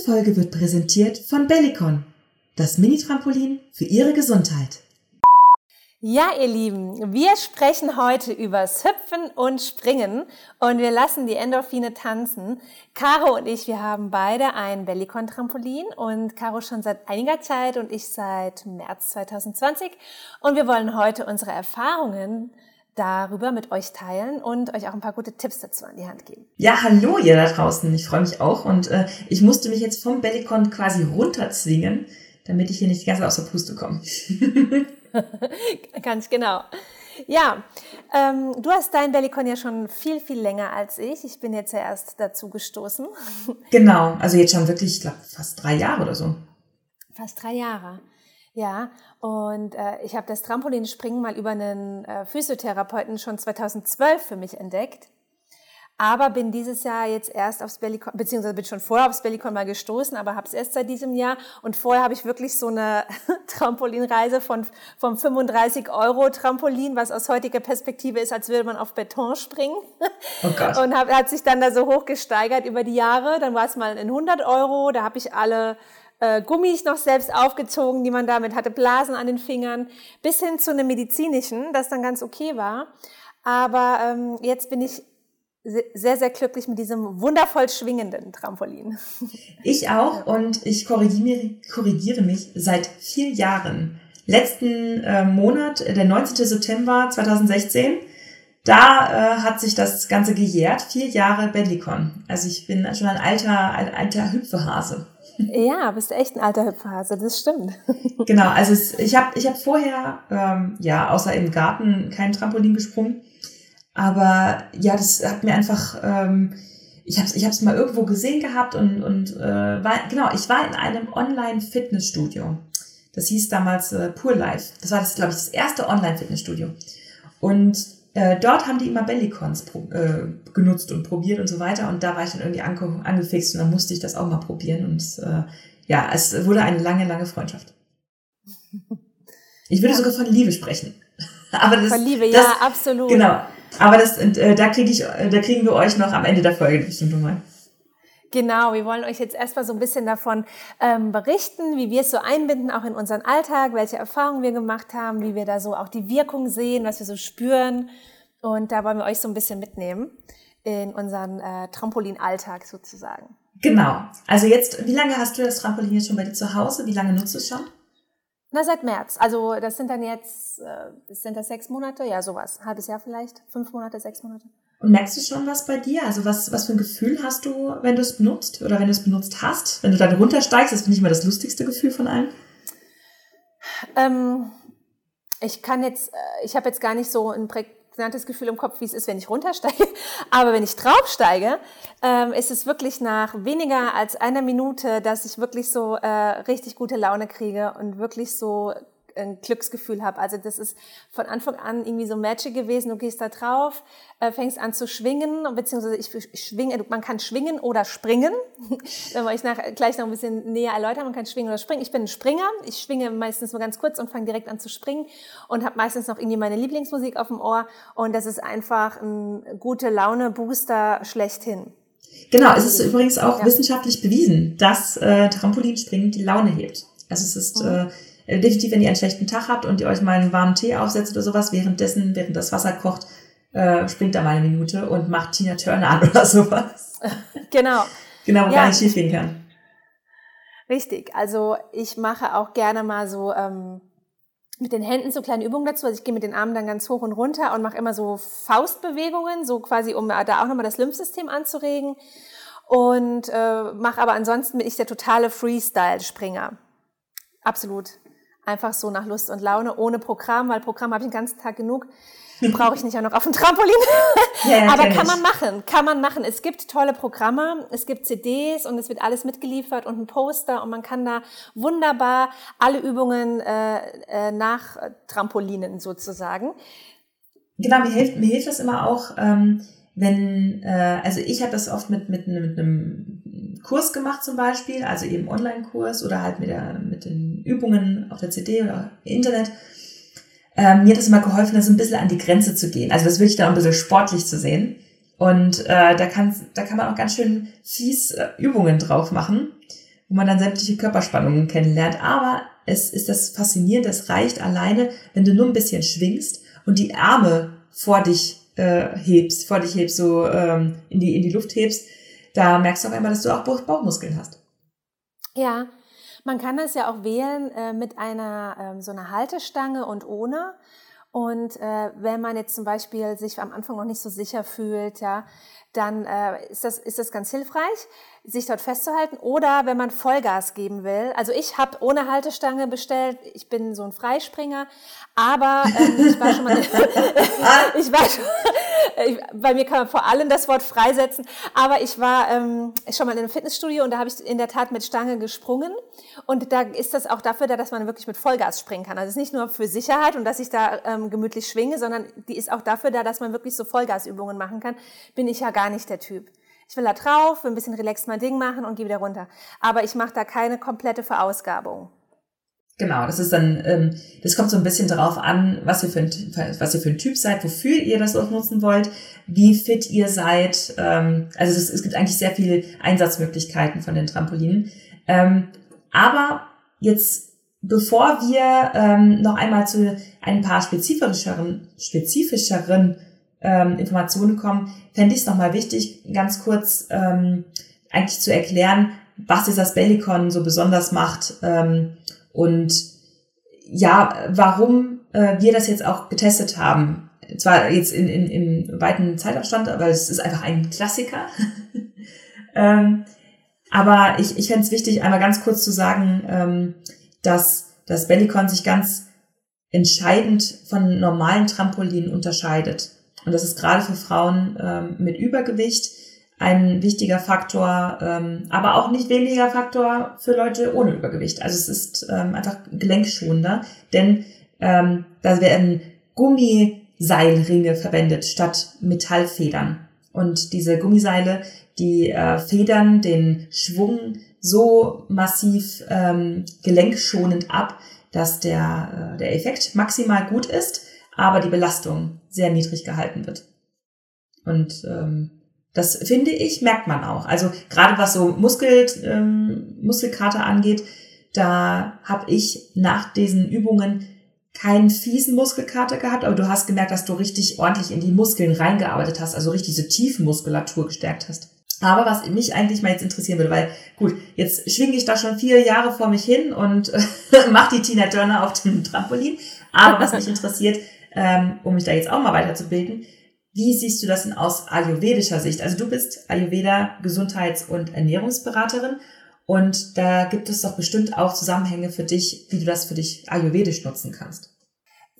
Folge wird präsentiert von Bellicon, das Mini-Trampolin für Ihre Gesundheit. Ja, ihr Lieben, wir sprechen heute übers Hüpfen und Springen und wir lassen die Endorphine tanzen. Caro und ich, wir haben beide ein Bellicon-Trampolin und Caro schon seit einiger Zeit und ich seit März 2020 und wir wollen heute unsere Erfahrungen darüber mit euch teilen und euch auch ein paar gute Tipps dazu an die Hand geben. Ja, hallo ihr da draußen. Ich freue mich auch und äh, ich musste mich jetzt vom Bellicon quasi runterzwingen, damit ich hier nicht ganz aus der Puste komme. ganz genau. Ja, ähm, du hast dein Bellicon ja schon viel, viel länger als ich. Ich bin jetzt ja erst dazu gestoßen. Genau, also jetzt schon wirklich, ich glaube, fast drei Jahre oder so. Fast drei Jahre. Ja, und äh, ich habe das Trampolinspringen mal über einen äh, Physiotherapeuten schon 2012 für mich entdeckt. Aber bin dieses Jahr jetzt erst aufs Bellycon, beziehungsweise bin schon vorher aufs Bellycon mal gestoßen, aber habe es erst seit diesem Jahr. Und vorher habe ich wirklich so eine Trampolinreise von vom 35 Euro Trampolin, was aus heutiger Perspektive ist, als würde man auf Beton springen. Oh. Und hab, hat sich dann da so hoch gesteigert über die Jahre. Dann war es mal in 100 Euro. Da habe ich alle äh, Gummis noch selbst aufgezogen, die man damit hatte, Blasen an den Fingern, bis hin zu einem medizinischen, das dann ganz okay war. Aber ähm, jetzt bin ich sehr, sehr glücklich mit diesem wundervoll schwingenden Trampolin. Ich auch und ich korrigiere, korrigiere mich seit vier Jahren. Letzten äh, Monat, der 19. September 2016, da äh, hat sich das Ganze gejährt. Vier Jahre Bellicon. Also ich bin schon ein alter, ein alter Hüpfehase. Ja, bist echt ein alter Hüpfhase, das stimmt. Genau, also es, ich habe ich hab vorher, ähm, ja, außer im Garten kein Trampolin gesprungen. Aber ja, das hat mir einfach, ähm, ich habe es ich mal irgendwo gesehen gehabt und, und äh, war, genau, ich war in einem Online-Fitnessstudio. Das hieß damals äh, Pure Life. Das war das, glaube ich, das erste Online-Fitnessstudio. Und äh, dort haben die immer Bellicons äh, genutzt und probiert und so weiter. Und da war ich dann irgendwie ange angefixt und dann musste ich das auch mal probieren. Und äh, ja, es wurde eine lange, lange Freundschaft. Ich würde ja. sogar von Liebe sprechen. Aber das, von Liebe, das, ja, absolut. Genau. Aber das, äh, da, krieg ich, äh, da kriegen wir euch noch am Ende der Folge bestimmt nochmal. Genau, wir wollen euch jetzt erstmal so ein bisschen davon ähm, berichten, wie wir es so einbinden, auch in unseren Alltag, welche Erfahrungen wir gemacht haben, wie wir da so auch die Wirkung sehen, was wir so spüren. Und da wollen wir euch so ein bisschen mitnehmen in unseren äh, Trampolin-Alltag sozusagen. Genau. Also jetzt, wie lange hast du das Trampolin jetzt schon bei dir zu Hause? Wie lange nutzt du es schon? Na, seit März. Also das sind dann jetzt, äh, sind das sechs Monate? Ja, sowas. Ein halbes Jahr vielleicht? Fünf Monate, sechs Monate? Und merkst du schon was bei dir? Also was, was für ein Gefühl hast du, wenn du es benutzt oder wenn du es benutzt hast? Wenn du dann runtersteigst, das finde ich mal das lustigste Gefühl von allen. Ähm, ich kann jetzt, äh, ich habe jetzt gar nicht so ein prägnantes Gefühl im Kopf, wie es ist, wenn ich runtersteige. Aber wenn ich draufsteige, ähm, ist es wirklich nach weniger als einer Minute, dass ich wirklich so äh, richtig gute Laune kriege und wirklich so ein Glücksgefühl habe. Also das ist von Anfang an irgendwie so Magic gewesen. Du gehst da drauf, äh, fängst an zu schwingen, beziehungsweise ich schwinge, man kann schwingen oder springen. da wollte ich nach, gleich noch ein bisschen näher erläutern. Man kann schwingen oder springen. Ich bin ein Springer. Ich schwinge meistens nur ganz kurz und fange direkt an zu springen und habe meistens noch irgendwie meine Lieblingsmusik auf dem Ohr. Und das ist einfach ein gute Laune-Booster schlechthin. Genau, es ist übrigens auch ja. wissenschaftlich bewiesen, dass äh, Trampolinspringen die Laune hebt. Also es ist mhm. äh, definitiv, wenn ihr einen schlechten Tag habt und ihr euch mal einen warmen Tee aufsetzt oder sowas, währenddessen, während das Wasser kocht, äh, springt da mal eine Minute und macht Tina Turner an oder sowas. Genau. Genau, wo ja. gar nicht schief gehen kann. Richtig. Also ich mache auch gerne mal so ähm, mit den Händen so kleine Übungen dazu. Also ich gehe mit den Armen dann ganz hoch und runter und mache immer so Faustbewegungen, so quasi, um da auch nochmal das Lymphsystem anzuregen. Und äh, mache aber ansonsten bin ich der totale Freestyle-Springer. Absolut einfach so nach Lust und Laune, ohne Programm, weil Programm habe ich den ganzen Tag genug. Brauche ich nicht auch noch auf dem Trampolin. Ja, Aber kann man machen, kann man machen. Es gibt tolle Programme, es gibt CDs und es wird alles mitgeliefert und ein Poster und man kann da wunderbar alle Übungen äh, äh, nach Trampolinen sozusagen. Genau, mir hilft, mir hilft das immer auch, ähm, wenn, äh, also ich habe das oft mit, mit, mit einem Kurs gemacht zum Beispiel, also eben Online-Kurs oder halt mit, der, mit den Übungen auf der CD oder Internet. Ähm, mir hat das immer geholfen, das ein bisschen an die Grenze zu gehen. Also das wirklich dann ein bisschen sportlich zu sehen. Und äh, da, kann, da kann man auch ganz schön fies äh, Übungen drauf machen. wo man dann sämtliche Körperspannungen kennenlernt. Aber es ist das faszinierend, es reicht alleine, wenn du nur ein bisschen schwingst und die Arme vor dich äh, hebst, vor dich hebst, so ähm, in, die, in die Luft hebst, da merkst du auf einmal, dass du auch Bauchmuskeln hast. Ja, man kann das ja auch wählen äh, mit einer ähm, so einer Haltestange und ohne. Und äh, wenn man jetzt zum Beispiel sich am Anfang noch nicht so sicher fühlt, ja, dann äh, ist, das, ist das ganz hilfreich, sich dort festzuhalten. Oder wenn man Vollgas geben will. Also ich habe ohne Haltestange bestellt. Ich bin so ein Freispringer. Aber ähm, ich war schon mal, ich war schon, ich, bei mir kann man vor allem das Wort freisetzen. Aber ich war ähm, schon mal in einem Fitnessstudio und da habe ich in der Tat mit Stange gesprungen. Und da ist das auch dafür da, dass man wirklich mit Vollgas springen kann. Also es ist nicht nur für Sicherheit und dass ich da ähm, gemütlich schwinge, sondern die ist auch dafür da, dass man wirklich so Vollgasübungen machen kann. Bin ich ja gar nicht der Typ. Ich will da drauf, will ein bisschen relaxed mein Ding machen und gehe wieder runter. Aber ich mache da keine komplette Verausgabung. Genau, das ist dann, ähm, das kommt so ein bisschen darauf an, was ihr für ein, was ihr für ein Typ seid, wofür ihr das auch nutzen wollt, wie fit ihr seid. Ähm, also es, es gibt eigentlich sehr viele Einsatzmöglichkeiten von den Trampolinen. Ähm, aber jetzt, bevor wir ähm, noch einmal zu ein paar spezifischeren, spezifischeren ähm, Informationen kommen, fände ich es nochmal wichtig, ganz kurz ähm, eigentlich zu erklären, was dieses Bellicon so besonders macht ähm, und ja, warum äh, wir das jetzt auch getestet haben. Zwar jetzt in, in, im weiten Zeitabstand, aber es ist einfach ein Klassiker. ähm, aber ich, ich fände es wichtig, einmal ganz kurz zu sagen, ähm, dass das Bellicon sich ganz entscheidend von normalen Trampolinen unterscheidet. Und das ist gerade für Frauen ähm, mit Übergewicht ein wichtiger Faktor, ähm, aber auch nicht weniger Faktor für Leute ohne Übergewicht. Also es ist ähm, einfach gelenkschonender, denn ähm, da werden Gummiseilringe verwendet statt Metallfedern. Und diese Gummiseile, die äh, federn den Schwung so massiv ähm, gelenkschonend ab, dass der, äh, der Effekt maximal gut ist, aber die Belastung sehr niedrig gehalten wird. Und ähm, das finde ich, merkt man auch. Also gerade was so Muskel, ähm, Muskelkater angeht, da habe ich nach diesen Übungen keinen fiesen Muskelkater gehabt, aber du hast gemerkt, dass du richtig ordentlich in die Muskeln reingearbeitet hast, also richtig diese Tiefenmuskulatur gestärkt hast. Aber was mich eigentlich mal jetzt interessieren würde, weil gut, jetzt schwinge ich da schon vier Jahre vor mich hin und äh, mache die Tina Turner auf dem Trampolin. Aber was mich interessiert, ähm, um mich da jetzt auch mal weiterzubilden, wie siehst du das denn aus ayurvedischer Sicht? Also du bist Ayurveda Gesundheits- und Ernährungsberaterin und da gibt es doch bestimmt auch Zusammenhänge für dich, wie du das für dich ayurvedisch nutzen kannst.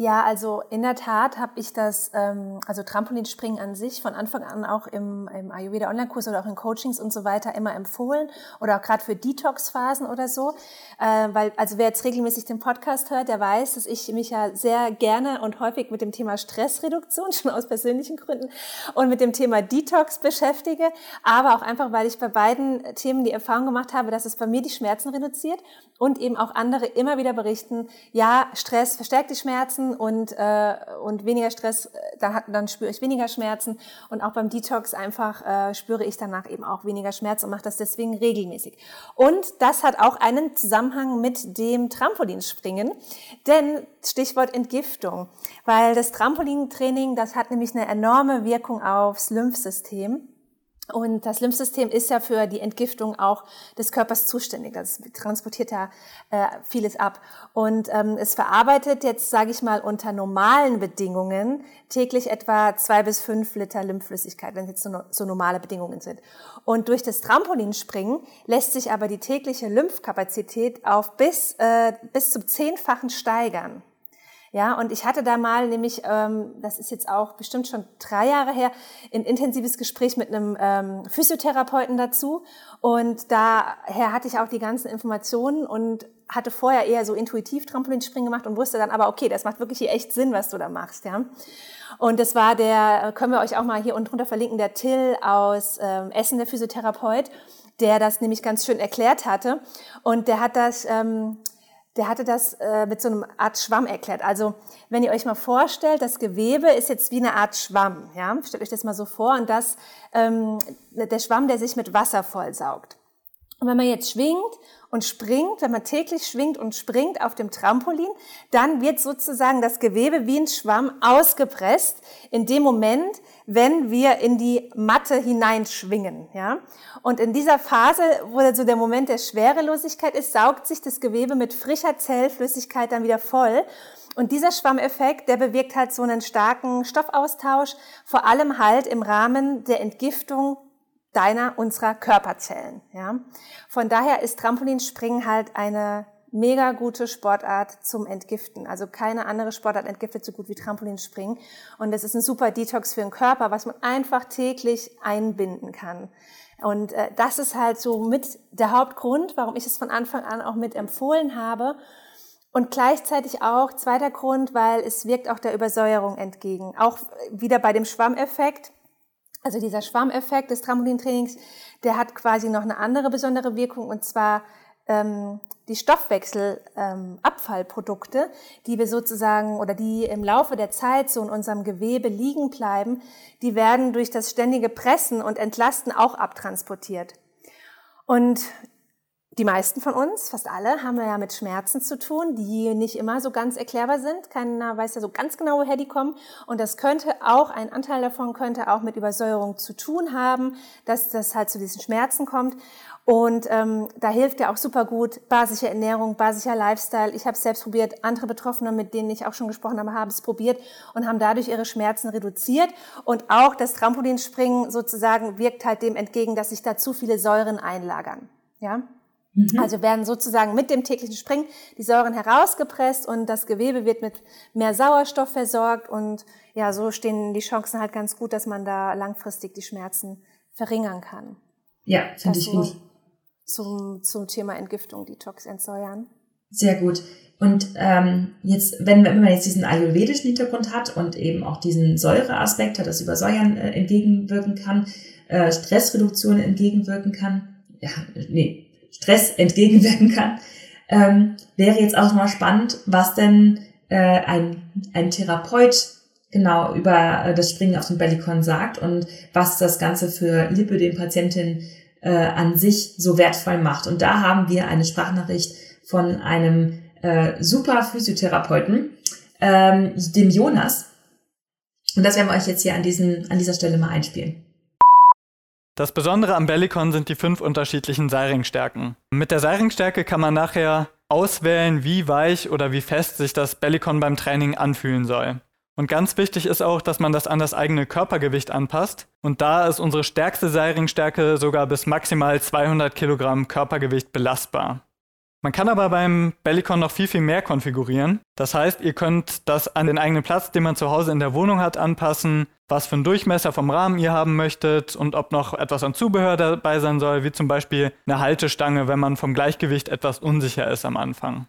Ja, also in der Tat habe ich das, ähm, also Trampolinspringen an sich von Anfang an auch im, im Ayurveda Online-Kurs oder auch in Coachings und so weiter immer empfohlen oder auch gerade für Detox-Phasen oder so, äh, weil also wer jetzt regelmäßig den Podcast hört, der weiß, dass ich mich ja sehr gerne und häufig mit dem Thema Stressreduktion schon aus persönlichen Gründen und mit dem Thema Detox beschäftige, aber auch einfach, weil ich bei beiden Themen die Erfahrung gemacht habe, dass es bei mir die Schmerzen reduziert und eben auch andere immer wieder berichten, ja, Stress verstärkt die Schmerzen und, äh, und weniger Stress, äh, da hat, dann spüre ich weniger Schmerzen und auch beim Detox einfach äh, spüre ich danach eben auch weniger Schmerz und mache das deswegen regelmäßig. Und das hat auch einen Zusammenhang mit dem Trampolinspringen, denn Stichwort Entgiftung, weil das Trampolintraining, das hat nämlich eine enorme Wirkung aufs Lymphsystem. Und das Lymphsystem ist ja für die Entgiftung auch des Körpers zuständig. Das transportiert ja äh, vieles ab. Und ähm, es verarbeitet jetzt, sage ich mal, unter normalen Bedingungen täglich etwa zwei bis fünf Liter Lymphflüssigkeit, wenn es jetzt so, so normale Bedingungen sind. Und durch das Trampolinspringen lässt sich aber die tägliche Lymphkapazität auf bis, äh, bis zum Zehnfachen steigern. Ja, und ich hatte da mal nämlich, ähm, das ist jetzt auch bestimmt schon drei Jahre her, ein intensives Gespräch mit einem ähm, Physiotherapeuten dazu. Und daher hatte ich auch die ganzen Informationen und hatte vorher eher so intuitiv Trampolinspringen gemacht und wusste dann aber, okay, das macht wirklich hier echt Sinn, was du da machst, ja. Und das war der, können wir euch auch mal hier unten drunter verlinken, der Till aus ähm, Essen, der Physiotherapeut, der das nämlich ganz schön erklärt hatte. Und der hat das ähm, der hatte das äh, mit so einer Art Schwamm erklärt. Also wenn ihr euch mal vorstellt, das Gewebe ist jetzt wie eine Art Schwamm. Ja? Stellt euch das mal so vor und das ähm, der Schwamm, der sich mit Wasser vollsaugt. Und wenn man jetzt schwingt und springt, wenn man täglich schwingt und springt auf dem Trampolin, dann wird sozusagen das Gewebe wie ein Schwamm ausgepresst in dem Moment, wenn wir in die Matte hineinschwingen. Ja? Und in dieser Phase, wo so der Moment der Schwerelosigkeit ist, saugt sich das Gewebe mit frischer Zellflüssigkeit dann wieder voll. Und dieser Schwammeffekt, der bewirkt halt so einen starken Stoffaustausch, vor allem halt im Rahmen der Entgiftung deiner, unserer Körperzellen. Ja? Von daher ist Trampolinspringen halt eine mega gute Sportart zum Entgiften. Also keine andere Sportart entgiftet so gut wie Trampolinspringen. Und es ist ein super Detox für den Körper, was man einfach täglich einbinden kann. Und äh, das ist halt so mit der Hauptgrund, warum ich es von Anfang an auch mit empfohlen habe. Und gleichzeitig auch zweiter Grund, weil es wirkt auch der Übersäuerung entgegen. Auch wieder bei dem Schwammeffekt. Also dieser Schwammeffekt des Trampolintrainings, der hat quasi noch eine andere besondere Wirkung und zwar ähm, die Stoffwechselabfallprodukte, ähm, die wir sozusagen oder die im Laufe der Zeit so in unserem Gewebe liegen bleiben, die werden durch das ständige Pressen und Entlasten auch abtransportiert. Und die meisten von uns, fast alle, haben ja mit Schmerzen zu tun, die nicht immer so ganz erklärbar sind. Keiner weiß ja so ganz genau, woher die kommen. Und das könnte auch, ein Anteil davon könnte auch mit Übersäuerung zu tun haben, dass das halt zu diesen Schmerzen kommt. Und ähm, da hilft ja auch super gut basische Ernährung, basischer Lifestyle. Ich habe es selbst probiert. Andere Betroffene, mit denen ich auch schon gesprochen habe, haben es probiert und haben dadurch ihre Schmerzen reduziert. Und auch das Trampolinspringen sozusagen wirkt halt dem entgegen, dass sich da zu viele Säuren einlagern. Ja. Mhm. Also werden sozusagen mit dem täglichen Springen die Säuren herausgepresst und das Gewebe wird mit mehr Sauerstoff versorgt und ja, so stehen die Chancen halt ganz gut, dass man da langfristig die Schmerzen verringern kann. Ja, finde ich gut zum, zum Thema Entgiftung, Detox, Entsäuern. Sehr gut. Und ähm, jetzt, wenn, wenn man jetzt diesen ayurvedischen Hintergrund hat und eben auch diesen Säureaspekt hat, das Übersäuern äh, entgegenwirken kann, äh, Stressreduktion entgegenwirken kann, ja, nee, Stress entgegenwirken kann, ähm, wäre jetzt auch mal spannend, was denn äh, ein, ein Therapeut genau über äh, das Springen auf dem Bellycon sagt und was das Ganze für Lipödem-Patientinnen äh, an sich so wertvoll macht. Und da haben wir eine Sprachnachricht von einem äh, super Physiotherapeuten, ähm, dem Jonas. Und das werden wir euch jetzt hier an, diesen, an dieser Stelle mal einspielen. Das Besondere am Bellicon sind die fünf unterschiedlichen Seiringstärken. Mit der Seiringstärke kann man nachher auswählen, wie weich oder wie fest sich das Bellicon beim Training anfühlen soll. Und ganz wichtig ist auch, dass man das an das eigene Körpergewicht anpasst. Und da ist unsere stärkste Seilringstärke sogar bis maximal 200 Kilogramm Körpergewicht belastbar. Man kann aber beim Bellicon noch viel, viel mehr konfigurieren. Das heißt, ihr könnt das an den eigenen Platz, den man zu Hause in der Wohnung hat, anpassen, was für einen Durchmesser vom Rahmen ihr haben möchtet und ob noch etwas an Zubehör dabei sein soll, wie zum Beispiel eine Haltestange, wenn man vom Gleichgewicht etwas unsicher ist am Anfang.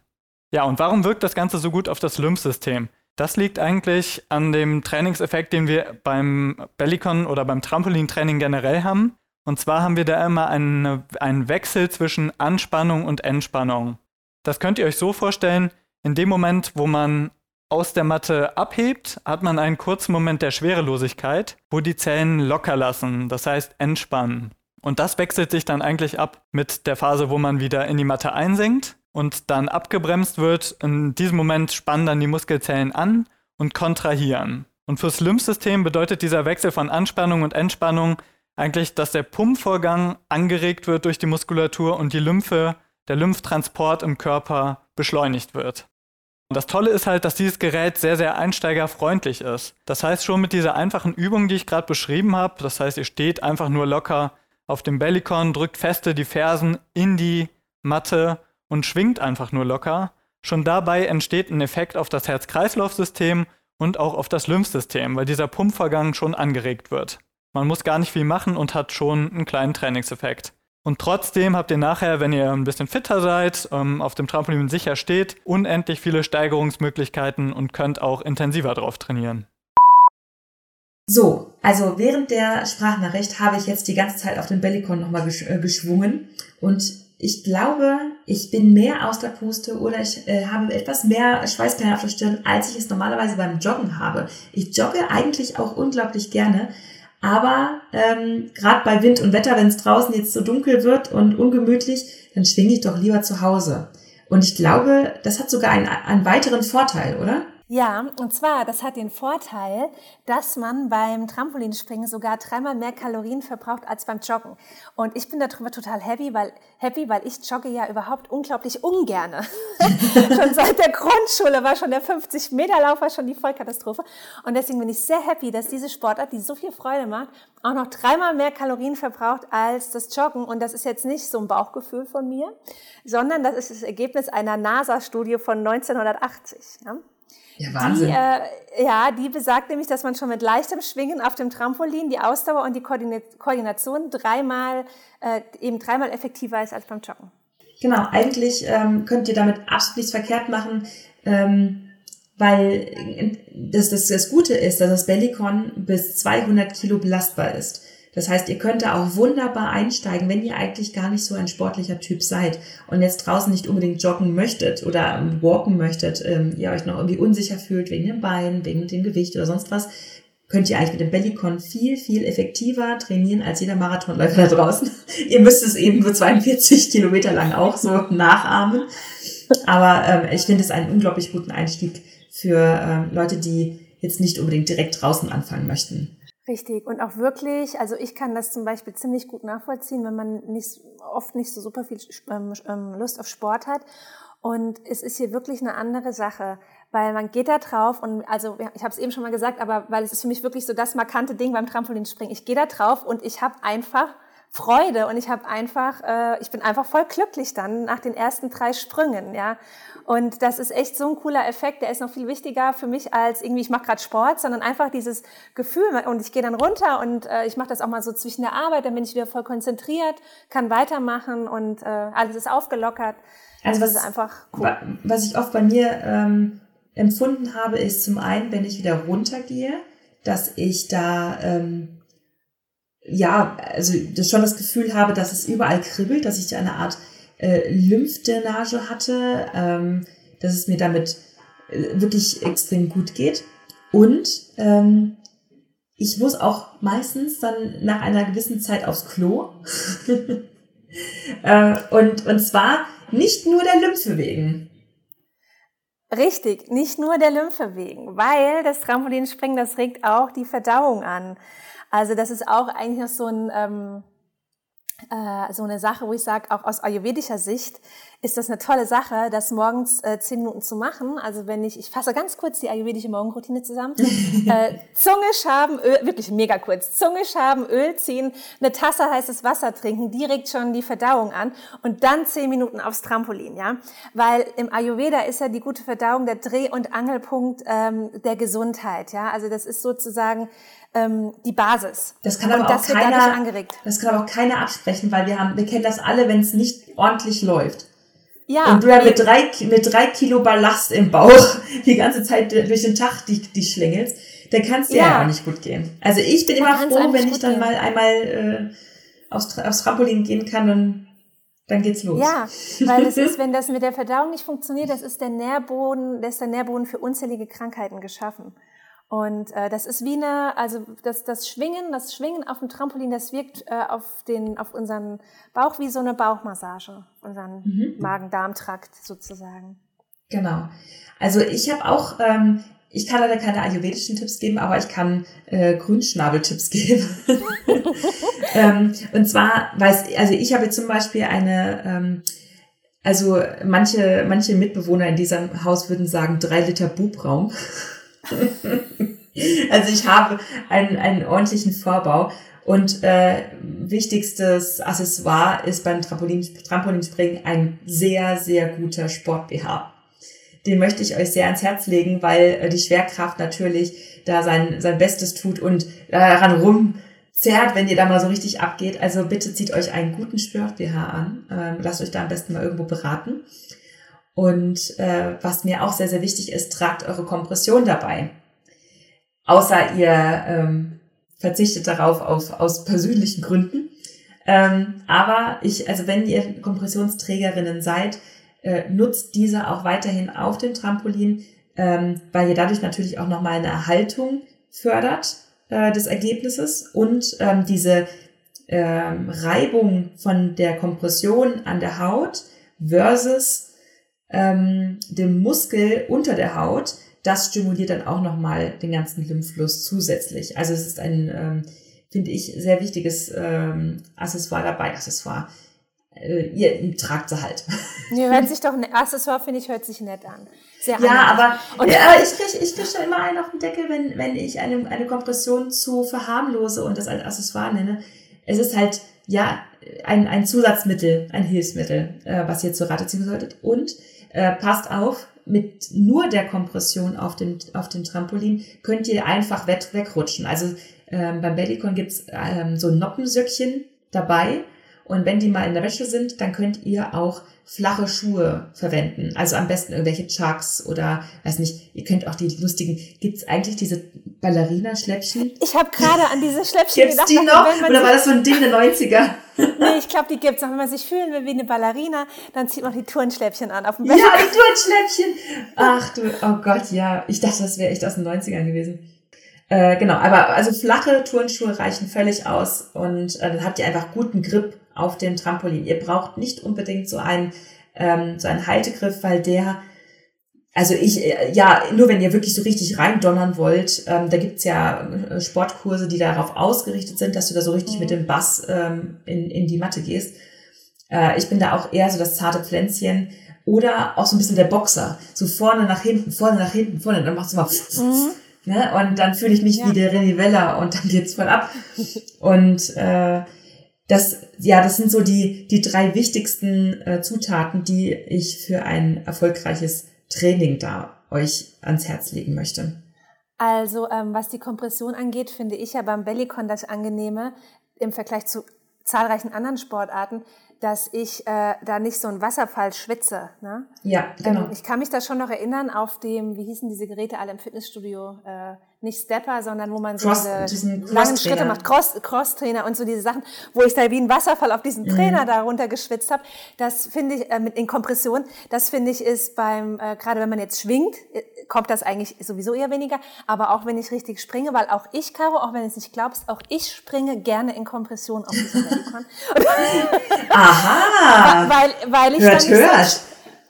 Ja, und warum wirkt das Ganze so gut auf das Lymphsystem? Das liegt eigentlich an dem Trainingseffekt, den wir beim Bellicon oder beim Trampolintraining generell haben. Und zwar haben wir da immer eine, einen Wechsel zwischen Anspannung und Entspannung. Das könnt ihr euch so vorstellen, in dem Moment, wo man aus der Matte abhebt, hat man einen kurzen Moment der Schwerelosigkeit, wo die Zellen locker lassen, das heißt entspannen. Und das wechselt sich dann eigentlich ab mit der Phase, wo man wieder in die Matte einsinkt und dann abgebremst wird. In diesem Moment spannen dann die Muskelzellen an und kontrahieren. Und fürs Lymphsystem bedeutet dieser Wechsel von Anspannung und Entspannung eigentlich, dass der Pumpvorgang angeregt wird durch die Muskulatur und die Lymphe, der Lymphtransport im Körper beschleunigt wird. Und das Tolle ist halt, dass dieses Gerät sehr, sehr einsteigerfreundlich ist. Das heißt, schon mit dieser einfachen Übung, die ich gerade beschrieben habe, das heißt, ihr steht einfach nur locker auf dem Bellycon, drückt feste die Fersen in die Matte und schwingt einfach nur locker. Schon dabei entsteht ein Effekt auf das Herz-Kreislauf-System und auch auf das Lymphsystem, weil dieser Pumpvorgang schon angeregt wird. Man muss gar nicht viel machen und hat schon einen kleinen Trainingseffekt. Und trotzdem habt ihr nachher, wenn ihr ein bisschen fitter seid, ähm, auf dem Trampolin sicher steht, unendlich viele Steigerungsmöglichkeiten und könnt auch intensiver drauf trainieren. So, also während der Sprachnachricht habe ich jetzt die ganze Zeit auf den Bellycon nochmal äh, geschwungen und ich glaube, ich bin mehr aus der Puste oder ich äh, habe etwas mehr Schweißperlen auf der Stirn, als ich es normalerweise beim Joggen habe. Ich jogge eigentlich auch unglaublich gerne, Aber ähm, gerade bei Wind und Wetter, wenn es draußen jetzt so dunkel wird und ungemütlich, dann schwinge ich doch lieber zu Hause. Und ich glaube, das hat sogar einen, einen weiteren Vorteil, oder? Ja, und zwar, das hat den Vorteil, dass man beim Trampolinspringen sogar dreimal mehr Kalorien verbraucht als beim Joggen. Und ich bin darüber total happy, weil, happy, weil ich jogge ja überhaupt unglaublich ungerne. schon seit der Grundschule war schon der 50-Meter-Lauf war schon die Vollkatastrophe. Und deswegen bin ich sehr happy, dass diese Sportart, die so viel Freude macht, auch noch dreimal mehr Kalorien verbraucht als das Joggen. Und das ist jetzt nicht so ein Bauchgefühl von mir, sondern das ist das Ergebnis einer NASA-Studie von 1980. Ja? Ja, Wahnsinn. Die, äh, ja, die besagt nämlich, dass man schon mit leichtem Schwingen auf dem Trampolin die Ausdauer und die Koordination dreimal, äh, eben dreimal effektiver ist als beim Joggen. Genau, eigentlich ähm, könnt ihr damit absolut nichts verkehrt machen, ähm, weil das, das, das Gute ist, dass das Bellicon bis 200 Kilo belastbar ist. Das heißt, ihr könnt da auch wunderbar einsteigen, wenn ihr eigentlich gar nicht so ein sportlicher Typ seid und jetzt draußen nicht unbedingt joggen möchtet oder ähm, walken möchtet, ähm, ihr euch noch irgendwie unsicher fühlt wegen den Beinen, wegen dem Gewicht oder sonst was, könnt ihr eigentlich mit dem Bellycon viel, viel effektiver trainieren als jeder Marathonläufer da draußen. ihr müsst es eben nur 42 Kilometer lang auch so nachahmen. Aber ähm, ich finde es einen unglaublich guten Einstieg für ähm, Leute, die jetzt nicht unbedingt direkt draußen anfangen möchten. Richtig. Und auch wirklich, also ich kann das zum Beispiel ziemlich gut nachvollziehen, wenn man nicht, oft nicht so super viel ähm, ähm, Lust auf Sport hat. Und es ist hier wirklich eine andere Sache, weil man geht da drauf und also ich habe es eben schon mal gesagt, aber weil es ist für mich wirklich so das markante Ding beim Trampolinspringen. Ich gehe da drauf und ich habe einfach Freude und ich habe einfach, äh, ich bin einfach voll glücklich dann nach den ersten drei Sprüngen, ja. Und das ist echt so ein cooler Effekt, der ist noch viel wichtiger für mich als irgendwie, ich mache gerade Sport, sondern einfach dieses Gefühl und ich gehe dann runter und äh, ich mache das auch mal so zwischen der Arbeit, dann bin ich wieder voll konzentriert, kann weitermachen und äh, alles ist aufgelockert. Also was, ist einfach cool. was ich oft bei mir ähm, empfunden habe, ist zum einen, wenn ich wieder runtergehe, dass ich da ähm, ja, also das schon das Gefühl habe, dass es überall kribbelt, dass ich eine Art äh, Lymphdrainage hatte, ähm, dass es mir damit äh, wirklich extrem gut geht. Und ähm, ich muss auch meistens dann nach einer gewissen Zeit aufs Klo. äh, und, und zwar nicht nur der Lymphe wegen. Richtig, nicht nur der Lymphe wegen, weil das Trampolinspringen, das regt auch die Verdauung an. Also das ist auch eigentlich noch so ein... Ähm, äh, so eine Sache, wo ich sage, auch aus ayurvedischer Sicht ist das eine tolle Sache, das morgens äh, zehn Minuten zu machen. Also wenn ich, ich fasse ganz kurz die ayurvedische Morgenroutine zusammen. äh, Zunge schaben, Öl, wirklich mega kurz. Zunge schaben, Öl ziehen, eine Tasse heißes Wasser trinken, direkt schon die Verdauung an und dann zehn Minuten aufs Trampolin, ja. Weil im Ayurveda ist ja die gute Verdauung der Dreh- und Angelpunkt ähm, der Gesundheit, ja. Also das ist sozusagen ähm, die Basis. Das kann aber auch keiner, das kann aber auch keiner absprechen, weil wir haben, wir kennen das alle, wenn es nicht ordentlich läuft. Ja. Und du ja mit drei, mit drei Kilo Ballast im Bauch die ganze Zeit durch den Tag die, die schlängelst, dann kann es dir ja. auch nicht gut gehen. Also ich bin immer froh, wenn ich dann gehen. mal einmal äh, aufs, aufs Trampolin gehen kann und dann geht's los. Ja, weil es ist, wenn das mit der Verdauung nicht funktioniert, das ist der Nährboden, das ist der Nährboden für unzählige Krankheiten geschaffen. Und äh, das ist wie eine, also das, das Schwingen, das Schwingen auf dem Trampolin, das wirkt äh, auf, den, auf unseren Bauch wie so eine Bauchmassage, unseren mhm. Magen-Darm-Trakt sozusagen. Genau. Also ich habe auch, ähm, ich kann leider keine ayurvedischen Tipps geben, aber ich kann äh, Grünschnabel-Tipps geben. ähm, und zwar, weiß, also ich habe zum Beispiel eine, ähm, also manche, manche Mitbewohner in diesem Haus würden sagen, drei Liter Bubraum. also ich habe einen, einen ordentlichen Vorbau. Und äh, wichtigstes Accessoire ist beim Trampolin, Trampolinspringen ein sehr, sehr guter Sport-BH. Den möchte ich euch sehr ans Herz legen, weil äh, die Schwerkraft natürlich da sein, sein Bestes tut und daran rumzerrt, wenn ihr da mal so richtig abgeht. Also bitte zieht euch einen guten Sport-BH an. Ähm, lasst euch da am besten mal irgendwo beraten. Und äh, was mir auch sehr, sehr wichtig ist, tragt eure Kompression dabei. Außer ihr ähm, verzichtet darauf auf, aus persönlichen Gründen. Ähm, aber ich, also wenn ihr Kompressionsträgerinnen seid, äh, nutzt diese auch weiterhin auf dem Trampolin, ähm, weil ihr dadurch natürlich auch nochmal eine Erhaltung fördert äh, des Ergebnisses und ähm, diese ähm, Reibung von der Kompression an der Haut versus ähm, dem Muskel unter der Haut, das stimuliert dann auch nochmal den ganzen Lymphfluss zusätzlich. Also es ist ein, ähm, finde ich, sehr wichtiges ähm, Accessoire dabei. Accessoire. Äh, ihr tragt sie halt. Nee, hört sich doch, ein ne, Accessoire finde ich, hört sich nett an. Sehr ja, aber, und ja, ich kriege ich krieg schon immer einen auf den Deckel, wenn, wenn ich eine, eine Kompression zu verharmlose und das als Accessoire nenne. Es ist halt, ja, ein, ein Zusatzmittel, ein Hilfsmittel, äh, was ihr zur Rate ziehen solltet. Und äh, passt auf, mit nur der Kompression auf dem, auf dem Trampolin könnt ihr einfach weg, wegrutschen. Also ähm, beim Bellycon gibt's ähm, so Noppensöckchen dabei. Und wenn die mal in der Wäsche sind, dann könnt ihr auch flache Schuhe verwenden. Also am besten irgendwelche Chucks oder, weiß nicht, ihr könnt auch die lustigen, gibt's eigentlich diese Ballerina-Schläppchen? Ich habe gerade an diese Schläppchen gibt's gedacht. die noch? Oder war das so ein Ding der 90er? nee, ich glaube, die gibt's noch. Wenn man sich fühlen will wie eine Ballerina, dann zieht man die Turnschläppchen an auf dem Bett. Ja, die Turnschläppchen. Ach du, oh Gott, ja. Ich dachte, das wäre echt aus den 90ern gewesen. Äh, genau, aber also flache Turnschuhe reichen völlig aus und äh, dann habt ihr einfach guten Grip auf dem Trampolin. Ihr braucht nicht unbedingt so einen, ähm, so einen Haltegriff, weil der, also ich, äh, ja, nur wenn ihr wirklich so richtig reindonnern wollt, ähm, da gibt's ja äh, Sportkurse, die darauf ausgerichtet sind, dass du da so richtig mhm. mit dem Bass ähm, in, in die Matte gehst. Äh, ich bin da auch eher so das zarte Pflänzchen oder auch so ein bisschen der Boxer. So vorne nach hinten, vorne nach hinten, vorne, dann machst du mal mhm. ne? und dann fühle ich mich ja. wie der René Weller und dann geht's voll ab. Und äh, das, ja, das sind so die, die drei wichtigsten äh, Zutaten, die ich für ein erfolgreiches Training da euch ans Herz legen möchte. Also, ähm, was die Kompression angeht, finde ich ja beim Bellycon das Angenehme im Vergleich zu zahlreichen anderen Sportarten, dass ich äh, da nicht so ein Wasserfall schwitze. Ne? Ja, genau. Ähm, ich kann mich da schon noch erinnern auf dem, wie hießen diese Geräte alle im Fitnessstudio? Äh, nicht Stepper, sondern wo man so Cross, diese langen Schritte macht, Cross, Cross-Trainer und so diese Sachen, wo ich da wie ein Wasserfall auf diesen Trainer mhm. da runter geschwitzt habe. Das finde ich, äh, mit in Kompression, das finde ich ist beim, äh, gerade wenn man jetzt schwingt, äh, kommt das eigentlich sowieso eher weniger. Aber auch wenn ich richtig springe, weil auch ich, Caro, auch wenn du es nicht glaubst, auch ich springe gerne in Kompression auf diesem Aha! weil, weil ich hört, dann nicht hört.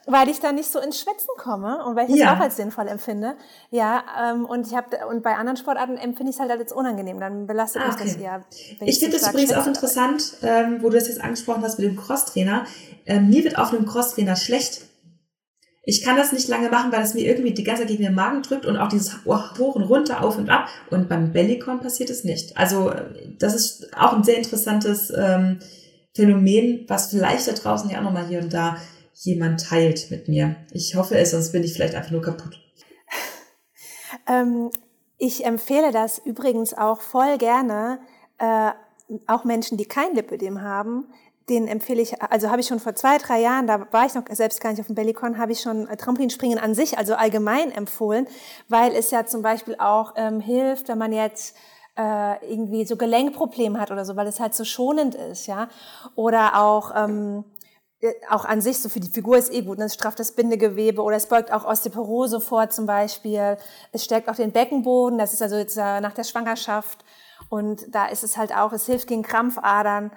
Weil ich da nicht so ins Schwitzen komme und weil ich das ja. auch als sinnvoll empfinde. Ja, ähm, und ich habe und bei anderen Sportarten empfinde ich es halt als unangenehm. Dann belastet ah, mich das eher. ich finde das übrigens auch interessant, ähm, wo du das jetzt angesprochen hast mit dem Crosstrainer. Ähm, mir wird auf einem Crosstrainer schlecht. Ich kann das nicht lange machen, weil es mir irgendwie die ganze Zeit gegen den Magen drückt und auch dieses hoch und runter, auf und ab. Und beim Bellycon passiert es nicht. Also das ist auch ein sehr interessantes ähm, Phänomen, was vielleicht da draußen ja auch nochmal hier und da jemand teilt mit mir. Ich hoffe es, sonst bin ich vielleicht einfach nur kaputt. Ähm, ich empfehle das übrigens auch voll gerne, äh, auch Menschen, die kein Lipödem haben, den empfehle ich, also habe ich schon vor zwei, drei Jahren, da war ich noch selbst gar nicht auf dem Bellycon, habe ich schon äh, Trampolinspringen an sich, also allgemein empfohlen, weil es ja zum Beispiel auch ähm, hilft, wenn man jetzt äh, irgendwie so Gelenkprobleme hat oder so, weil es halt so schonend ist, ja. Oder auch ähm, äh, auch an sich, so für die Figur ist eh gut, ne? es strafft das Bindegewebe oder es beugt auch Osteoporose vor zum Beispiel. Es stärkt auch den Beckenboden, das ist also jetzt äh, nach der Schwangerschaft und da ist es halt auch, es hilft gegen Krampfadern,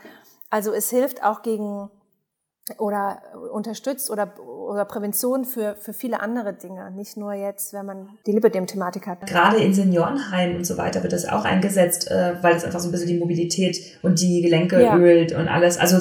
also es hilft auch gegen oder unterstützt oder, oder Prävention für, für viele andere Dinge, nicht nur jetzt, wenn man die Lipödem-Thematik hat. Gerade in Seniorenheimen und so weiter wird das auch eingesetzt, äh, weil es einfach so ein bisschen die Mobilität und die Gelenke ja. ölt und alles. Also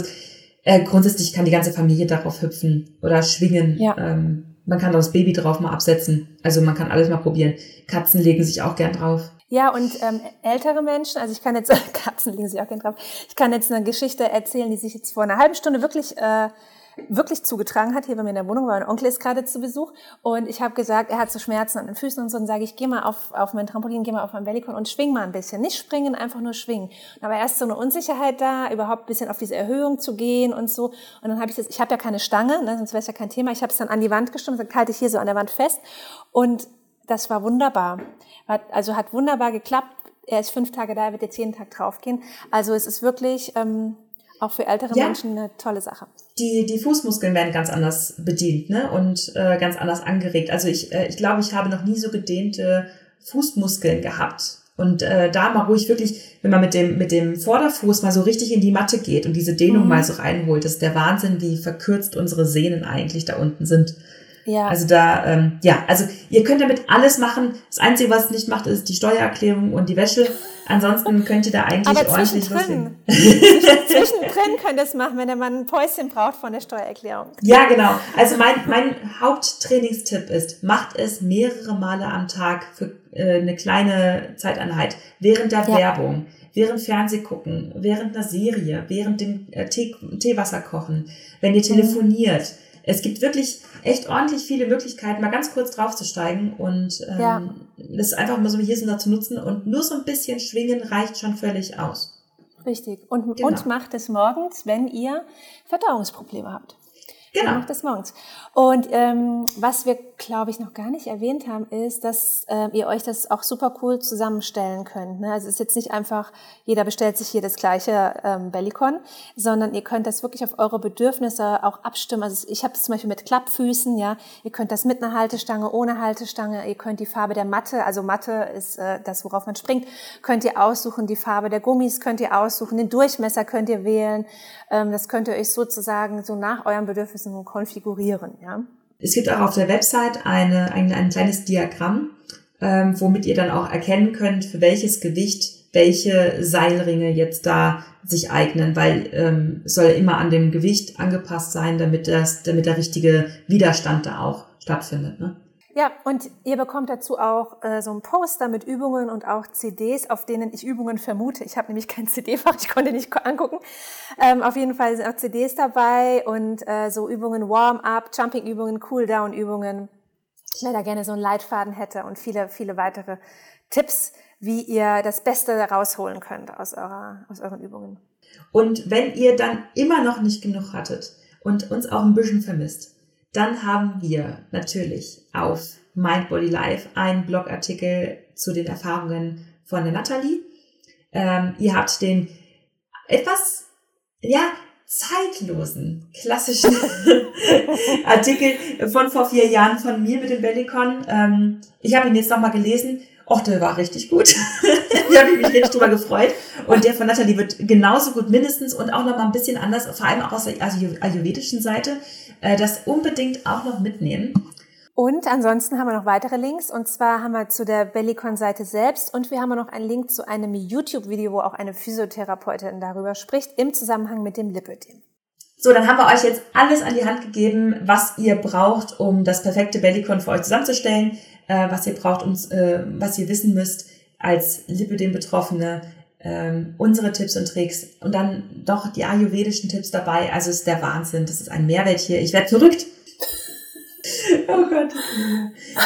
äh, grundsätzlich kann die ganze Familie darauf hüpfen oder schwingen. Ja. Ähm, man kann das Baby drauf mal absetzen. Also man kann alles mal probieren. Katzen legen sich auch gern drauf. Ja, und ähm, ältere Menschen, also ich kann jetzt, Katzen legen sich auch gern drauf, ich kann jetzt eine Geschichte erzählen, die sich jetzt vor einer halben Stunde wirklich äh, wirklich zugetragen hat, hier bei mir in der Wohnung, weil mein Onkel ist gerade zu Besuch und ich habe gesagt, er hat so Schmerzen an den Füßen und so und sage ich, geh mal auf, auf mein Trampolin, geh mal auf mein Bellycon und schwing mal ein bisschen. Nicht springen, einfach nur schwingen. Und aber erst so eine Unsicherheit da, überhaupt ein bisschen auf diese Erhöhung zu gehen und so. Und dann habe ich das, ich habe ja keine Stange, ne, sonst wäre es ja kein Thema. Ich habe es dann an die Wand gestimmt, gesagt, halte ich hier so an der Wand fest und das war wunderbar. Hat, also hat wunderbar geklappt. Er ist fünf Tage da, er wird jetzt jeden Tag draufgehen. Also es ist wirklich ähm, auch für ältere ja. Menschen eine tolle Sache. Die, die Fußmuskeln werden ganz anders bedient ne? und äh, ganz anders angeregt. Also ich, äh, ich glaube, ich habe noch nie so gedehnte Fußmuskeln gehabt Und äh, da mal ruhig wirklich, wenn man mit dem, mit dem Vorderfuß mal so richtig in die Matte geht und diese Dehnung mhm. mal so reinholt, ist der Wahnsinn, wie verkürzt unsere Sehnen eigentlich da unten sind. Ja. Also da, ähm, ja, also ihr könnt damit alles machen. Das Einzige, was es nicht macht, ist die Steuererklärung und die Wäsche. Ansonsten könnt ihr da eigentlich Aber ordentlich was finden. Zwischendrin könnt ihr es machen, wenn der Mann ein Päuschen braucht von der Steuererklärung. Ja, genau. Also mein, mein Haupttrainingstipp ist, macht es mehrere Male am Tag für äh, eine kleine Zeiteinheit. Während der ja. Werbung, während Fernsehgucken, während einer Serie, während dem äh, Tee, Teewasser kochen, wenn ihr mhm. telefoniert. Mhm es gibt wirklich echt ordentlich viele Möglichkeiten, mal ganz kurz draufzusteigen und ähm, ja. das einfach mal so wie hier sind da zu nutzen und nur so ein bisschen schwingen reicht schon völlig aus. Richtig. Und, genau. und macht es morgens, wenn ihr Verdauungsprobleme habt. Genau. Dann macht es morgens. Und ähm, was wir, glaube ich, noch gar nicht erwähnt haben, ist, dass äh, ihr euch das auch super cool zusammenstellen könnt. Ne? Also es ist jetzt nicht einfach, jeder bestellt sich hier das gleiche ähm, Bellicon, sondern ihr könnt das wirklich auf eure Bedürfnisse auch abstimmen. Also ich habe es zum Beispiel mit Klappfüßen, ja. Ihr könnt das mit einer Haltestange, ohne Haltestange. Ihr könnt die Farbe der Matte, also Matte ist äh, das, worauf man springt, könnt ihr aussuchen. Die Farbe der Gummis könnt ihr aussuchen. Den Durchmesser könnt ihr wählen. Ähm, das könnt ihr euch sozusagen so nach euren Bedürfnissen konfigurieren. Ja? Es gibt auch auf der Website eine, ein, ein kleines Diagramm, ähm, womit ihr dann auch erkennen könnt, für welches Gewicht welche Seilringe jetzt da sich eignen, weil ähm, soll immer an dem Gewicht angepasst sein, damit das, damit der richtige Widerstand da auch stattfindet. Ne? Ja, und ihr bekommt dazu auch äh, so ein Poster mit Übungen und auch CDs, auf denen ich Übungen vermute. Ich habe nämlich kein CD-Fach, ich konnte nicht angucken. Ähm, auf jeden Fall sind auch CDs dabei und äh, so Übungen Warm-up, Jumping-Übungen, Cool-down-Übungen. Wer da gerne so einen Leitfaden hätte und viele, viele weitere Tipps, wie ihr das Beste rausholen könnt aus, eurer, aus euren Übungen. Und wenn ihr dann immer noch nicht genug hattet und uns auch ein bisschen vermisst, dann haben wir natürlich auf Mind Body Life einen Blogartikel zu den Erfahrungen von der Nathalie. Ähm, ihr habt den etwas, ja, zeitlosen, klassischen Artikel von vor vier Jahren von mir mit dem Bellicon. Ähm, ich habe ihn jetzt nochmal gelesen. Och, der war richtig gut. ich habe mich richtig drüber gefreut. Und der von Nathalie wird genauso gut mindestens und auch nochmal ein bisschen anders, vor allem auch aus der ayurvedischen Seite äh, das unbedingt auch noch mitnehmen. Und ansonsten haben wir noch weitere Links. Und zwar haben wir zu der Bellicon-Seite selbst und wir haben noch einen Link zu einem YouTube-Video, wo auch eine Physiotherapeutin darüber spricht, im Zusammenhang mit dem Lipödem. So, dann haben wir euch jetzt alles an die Hand gegeben, was ihr braucht, um das perfekte Bellicon für euch zusammenzustellen, äh, was ihr braucht, um, äh, was ihr wissen müsst als Lipödem-Betroffene, ähm, unsere Tipps und Tricks und dann doch die ayurvedischen Tipps dabei. Also ist der Wahnsinn. Das ist ein Mehrwert hier. Ich werde verrückt. oh Gott.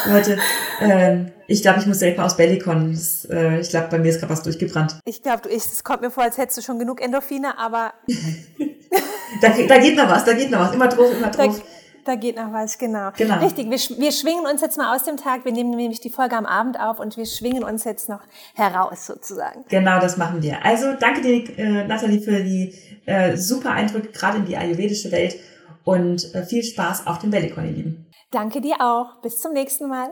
Leute, ähm, ich glaube, ich muss direkt mal aus Bellicon. Das, äh, ich glaube, bei mir ist gerade was durchgebrannt. Ich glaube, es kommt mir vor, als hättest du schon genug Endorphine, aber... da, da geht noch was, da geht noch was. Immer drauf, immer drauf. Da, geht noch was, genau. genau. Richtig, wir, wir schwingen uns jetzt mal aus dem Tag. Wir nehmen nämlich die Folge am Abend auf und wir schwingen uns jetzt noch heraus sozusagen. Genau, das machen wir. Also danke dir, äh, Nathalie, für die äh, super Eindrücke gerade in die ayurvedische Welt und äh, viel Spaß auf dem Bellicon, ihr Lieben. Danke dir auch. Bis zum nächsten Mal.